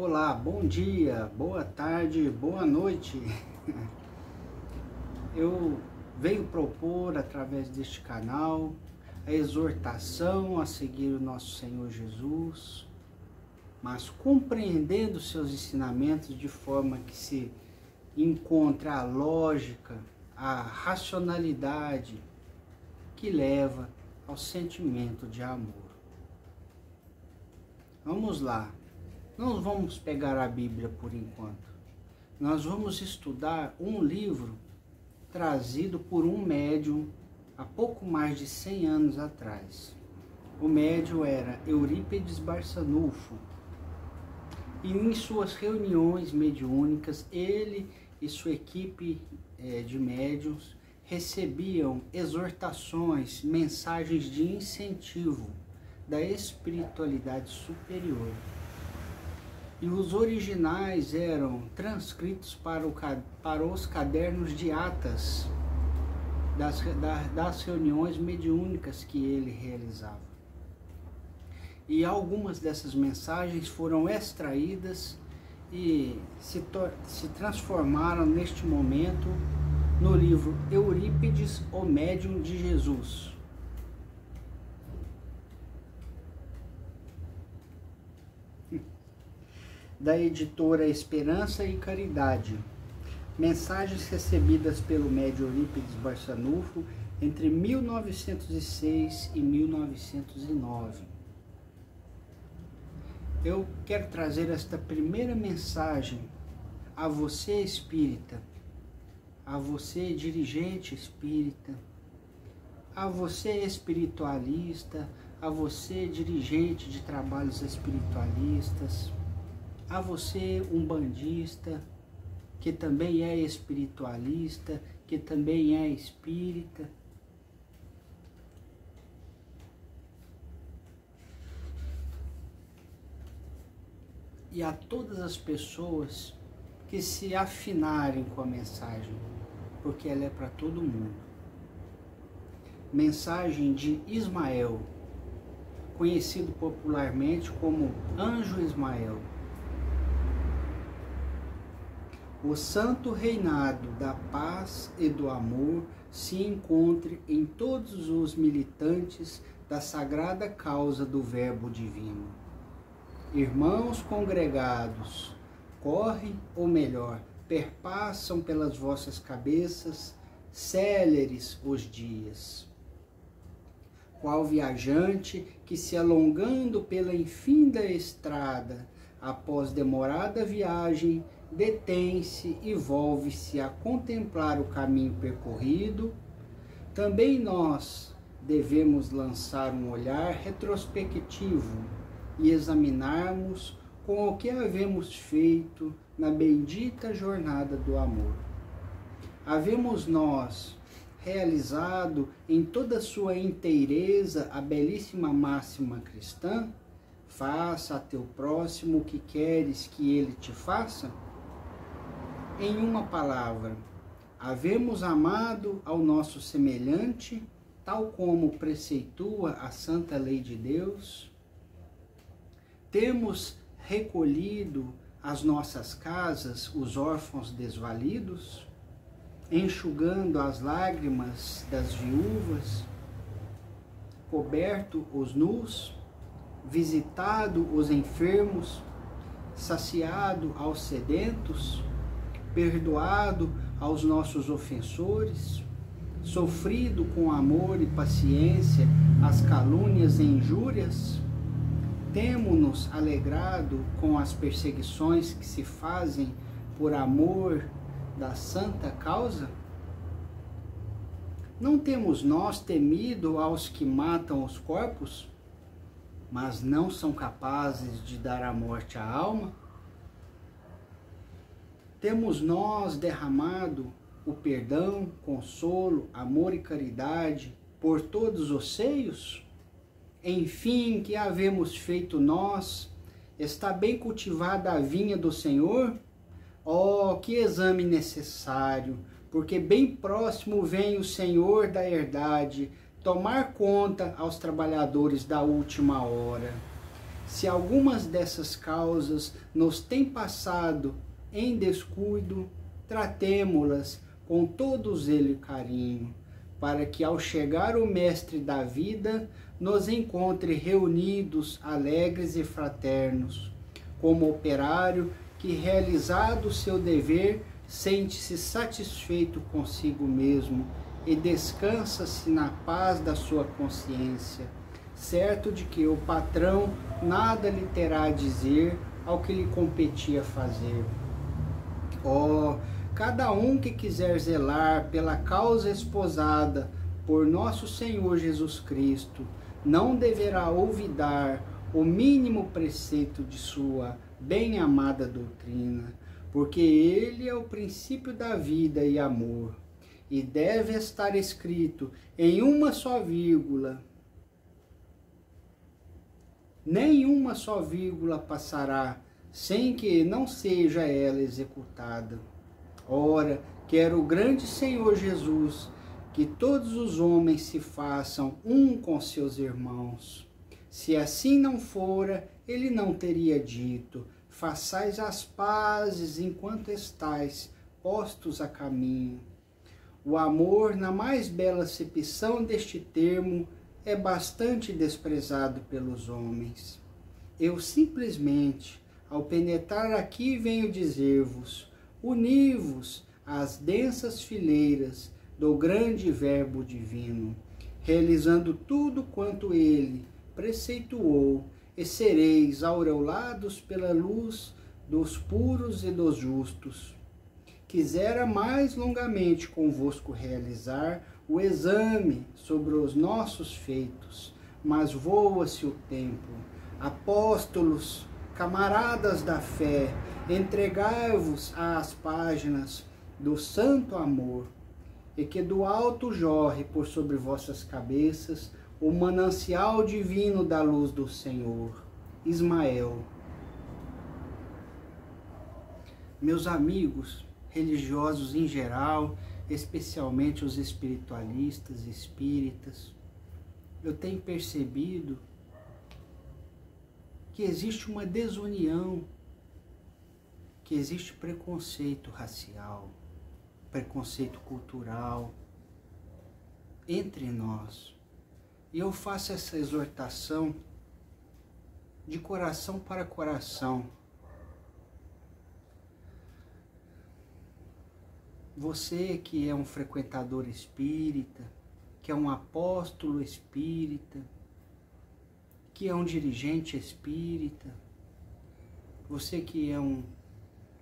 Olá, bom dia, boa tarde, boa noite. Eu venho propor através deste canal a exortação a seguir o nosso Senhor Jesus, mas compreendendo seus ensinamentos de forma que se encontre a lógica, a racionalidade que leva ao sentimento de amor. Vamos lá, não vamos pegar a Bíblia por enquanto. Nós vamos estudar um livro trazido por um médium há pouco mais de 100 anos atrás. O médium era Eurípides Barçanufo. E em suas reuniões mediúnicas, ele e sua equipe é, de médiums recebiam exortações, mensagens de incentivo da espiritualidade superior. E os originais eram transcritos para, o, para os cadernos de atas das, das reuniões mediúnicas que ele realizava. E algumas dessas mensagens foram extraídas e se, se transformaram neste momento no livro Eurípides, o Médium de Jesus, da editora Esperança e Caridade. Mensagens recebidas pelo médio Eurípides Barçanufo entre 1906 e 1909. Eu quero trazer esta primeira mensagem a você espírita, a você dirigente espírita, a você espiritualista, a você dirigente de trabalhos espiritualistas, a você, um bandista, que também é espiritualista, que também é espírita. E a todas as pessoas que se afinarem com a mensagem, porque ela é para todo mundo. Mensagem de Ismael, conhecido popularmente como Anjo Ismael o santo reinado da paz e do amor se encontre em todos os militantes da sagrada causa do Verbo Divino. Irmãos congregados, correm, ou melhor, perpassam pelas vossas cabeças céleres os dias. Qual viajante que se alongando pela infinda estrada, após demorada viagem, detém-se e volve-se a contemplar o caminho percorrido, também nós devemos lançar um olhar retrospectivo e examinarmos com o que havemos feito na bendita jornada do amor. Havemos nós realizado em toda sua inteireza a belíssima máxima cristã: faça a teu próximo o que queres que ele te faça? Em uma palavra, havemos amado ao nosso semelhante, tal como preceitua a santa lei de Deus? Temos recolhido às nossas casas os órfãos desvalidos, enxugando as lágrimas das viúvas, coberto os nus, visitado os enfermos, saciado aos sedentos, perdoado aos nossos ofensores, sofrido com amor e paciência as calúnias e injúrias? Temo-nos alegrado com as perseguições que se fazem por amor da santa causa? Não temos nós temido aos que matam os corpos, mas não são capazes de dar a morte à alma? Temos nós derramado o perdão, consolo, amor e caridade por todos os seios? Enfim, que havemos feito nós? Está bem cultivada a vinha do Senhor? Oh, que exame necessário, porque bem próximo vem o Senhor da herdade tomar conta aos trabalhadores da última hora. Se algumas dessas causas nos têm passado em descuido, tratemo-las com todo zelo e carinho, para que ao chegar o Mestre da vida, nos encontre reunidos, alegres e fraternos, como operário que, realizado o seu dever, sente-se satisfeito consigo mesmo e descansa-se na paz da sua consciência, certo de que o patrão nada lhe terá a dizer ao que lhe competia fazer. Oh, cada um que quiser zelar pela causa esposada por nosso Senhor Jesus Cristo, não deverá olvidar o mínimo preceito de sua bem-amada doutrina, porque ele é o princípio da vida e amor, e deve estar escrito em uma só vírgula. Nenhuma só vírgula passará sem que não seja ela executada. Ora, quer o grande Senhor Jesus que todos os homens se façam um com seus irmãos. Se assim não fora, ele não teria dito: façais as pazes enquanto estais postos a caminho. O amor, na mais bela acepção deste termo, é bastante desprezado pelos homens. Eu simplesmente, ao penetrar aqui, venho dizer-vos: uni-vos às densas fileiras do grande Verbo divino, realizando tudo quanto ele preceituou, e sereis aureolados pela luz dos puros e dos justos. Quisera mais longamente convosco realizar o exame sobre os nossos feitos, mas voa-se o tempo. Apóstolos, camaradas da fé, entregai-vos às páginas do santo amor e que do alto jorre por sobre vossas cabeças o manancial divino da luz do Senhor. Ismael. Meus amigos religiosos em geral, especialmente os espiritualistas, espíritas, eu tenho percebido que existe uma desunião, que existe preconceito racial preconceito cultural entre nós. E eu faço essa exortação de coração para coração. Você que é um frequentador espírita, que é um apóstolo espírita, que é um dirigente espírita, você que é um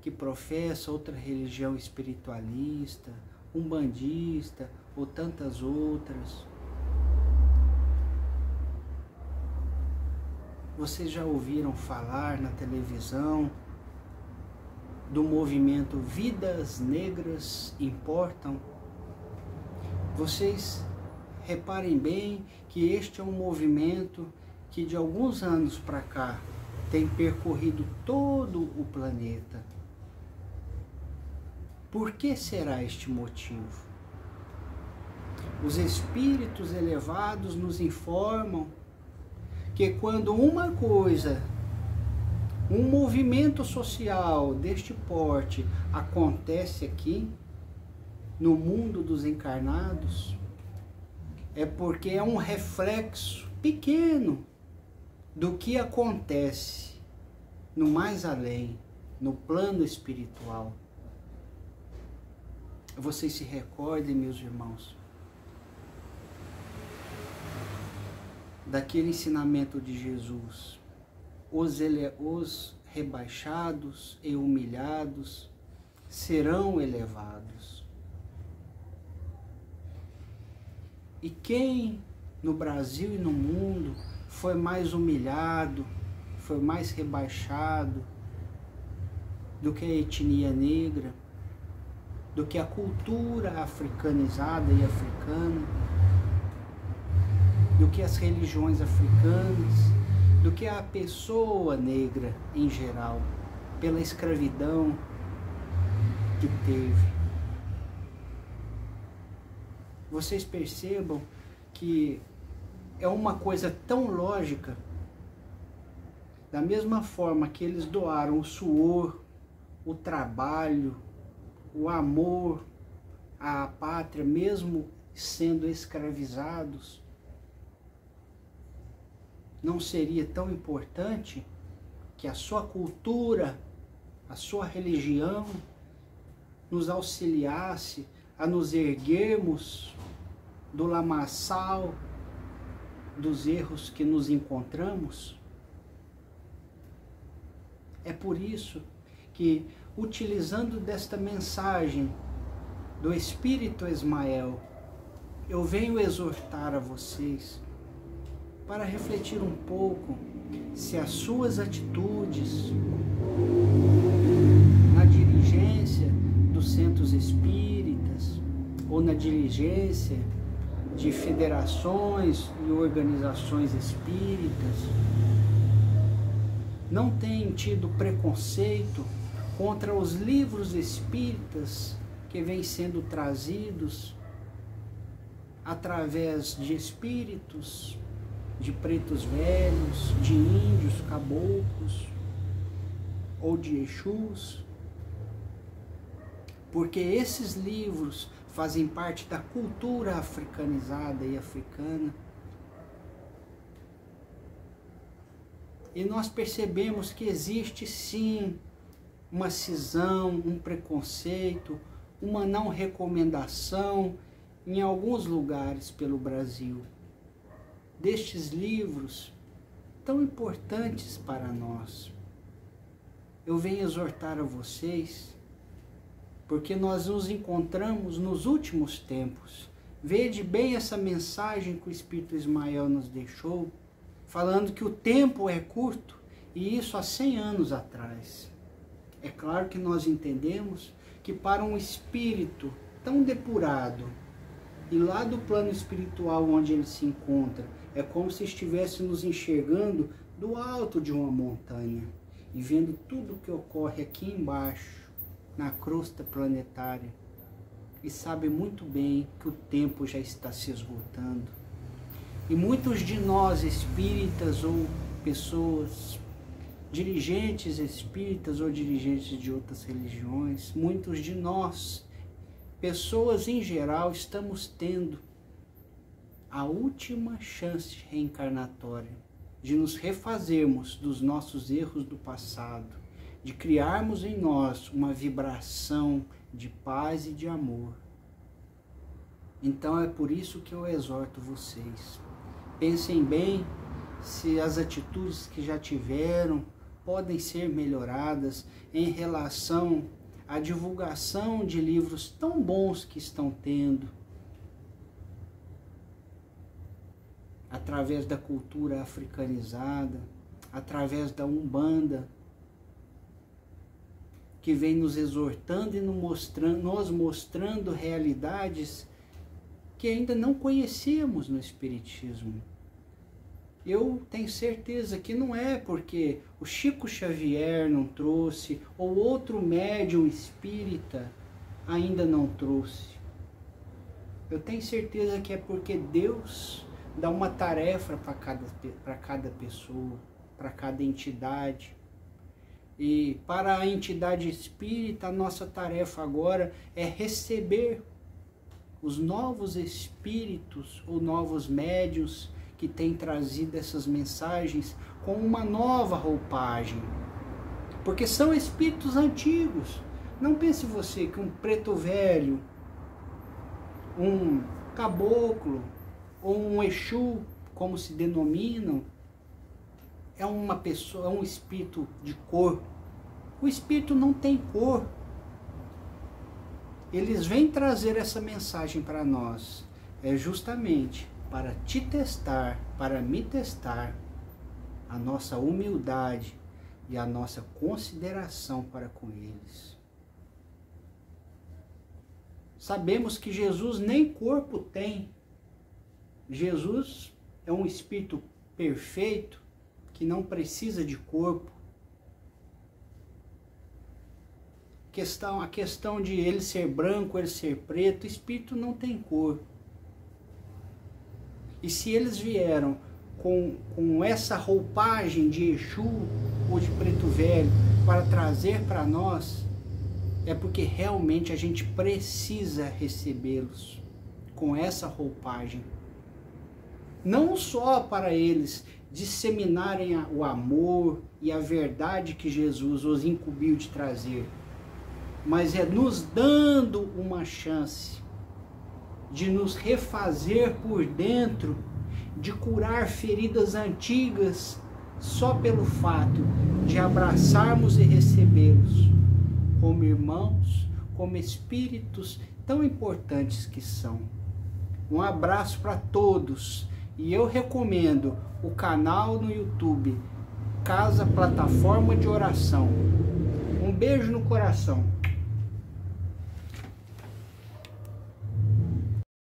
que professa outra religião espiritualista, umbandista ou tantas outras. Vocês já ouviram falar na televisão do movimento Vidas Negras Importam? Vocês reparem bem que este é um movimento que de alguns anos para cá tem percorrido todo o planeta por que será este motivo? Os espíritos elevados nos informam que quando uma coisa, um movimento social deste porte acontece aqui, no mundo dos encarnados, é porque é um reflexo pequeno do que acontece no mais além, no plano espiritual vocês se recordem, meus irmãos, daquele ensinamento de Jesus. Os, ele, os rebaixados e humilhados serão elevados. E quem no Brasil e no mundo foi mais humilhado, foi mais rebaixado do que a etnia negra? do que a cultura africanizada e africana, do que as religiões africanas, do que a pessoa negra em geral, pela escravidão que teve. Vocês percebam que é uma coisa tão lógica Da mesma forma que eles doaram o suor, o trabalho, o amor à pátria, mesmo sendo escravizados, não seria tão importante que a sua cultura, a sua religião nos auxiliasse a nos erguermos do lamaçal dos erros que nos encontramos? É por isso que, utilizando desta mensagem do Espírito Ismael, eu venho exortar a vocês para refletir um pouco se as suas atitudes na diligência dos centros espíritas ou na diligência de federações e organizações espíritas. Não têm tido preconceito contra os livros espíritas que vêm sendo trazidos através de espíritos, de pretos velhos, de índios, caboclos ou de Exus, porque esses livros fazem parte da cultura africanizada e africana. E nós percebemos que existe sim uma cisão, um preconceito, uma não recomendação em alguns lugares pelo Brasil destes livros tão importantes para nós. Eu venho exortar a vocês, porque nós nos encontramos nos últimos tempos. Vede bem essa mensagem que o Espírito Ismael nos deixou, falando que o tempo é curto, e isso há 100 anos atrás. É claro que nós entendemos que para um espírito tão depurado, e lá do plano espiritual onde ele se encontra, é como se estivéssemos enxergando do alto de uma montanha e vendo tudo o que ocorre aqui embaixo, na crosta planetária. E sabe muito bem que o tempo já está se esgotando. E muitos de nós, espíritas ou pessoas, dirigentes espíritas ou dirigentes de outras religiões, muitos de nós pessoas em geral estamos tendo a última chance reencarnatória de nos refazermos dos nossos erros do passado, de criarmos em nós uma vibração de paz e de amor. Então é por isso que eu exorto vocês. Pensem bem se as atitudes que já tiveram podem ser melhoradas em relação a divulgação de livros tão bons que estão tendo, através da cultura africanizada, através da Umbanda, que vem nos exortando e nos mostrando, nos mostrando realidades que ainda não conhecíamos no Espiritismo. Eu tenho certeza que não é porque o Chico Xavier não trouxe ou outro médium espírita ainda não trouxe. Eu tenho certeza que é porque Deus dá uma tarefa para cada, cada pessoa, para cada entidade. E para a entidade espírita, a nossa tarefa agora é receber os novos espíritos ou novos médios que tem trazido essas mensagens com uma nova roupagem. Porque são espíritos antigos. Não pense você que um preto velho, um caboclo ou um Exu, como se denominam, é uma pessoa, é um espírito de cor. O espírito não tem cor. Eles vêm trazer essa mensagem para nós. É justamente para te testar, para me testar, a nossa humildade e a nossa consideração para com eles. Sabemos que Jesus nem corpo tem. Jesus é um espírito perfeito que não precisa de corpo. Questão, a questão de ele ser branco, ele ser preto, espírito não tem cor. E se eles vieram com, com essa roupagem de Exu ou de Preto Velho para trazer para nós, é porque realmente a gente precisa recebê-los com essa roupagem. Não só para eles disseminarem o amor e a verdade que Jesus os incumbiu de trazer, mas é nos dando uma chance de nos refazer por dentro, de curar feridas antigas só pelo fato de abraçarmos e recebê-los como irmãos, como espíritos tão importantes que são. Um abraço para todos e eu recomendo o canal no YouTube Casa Plataforma de Oração. Um beijo no coração.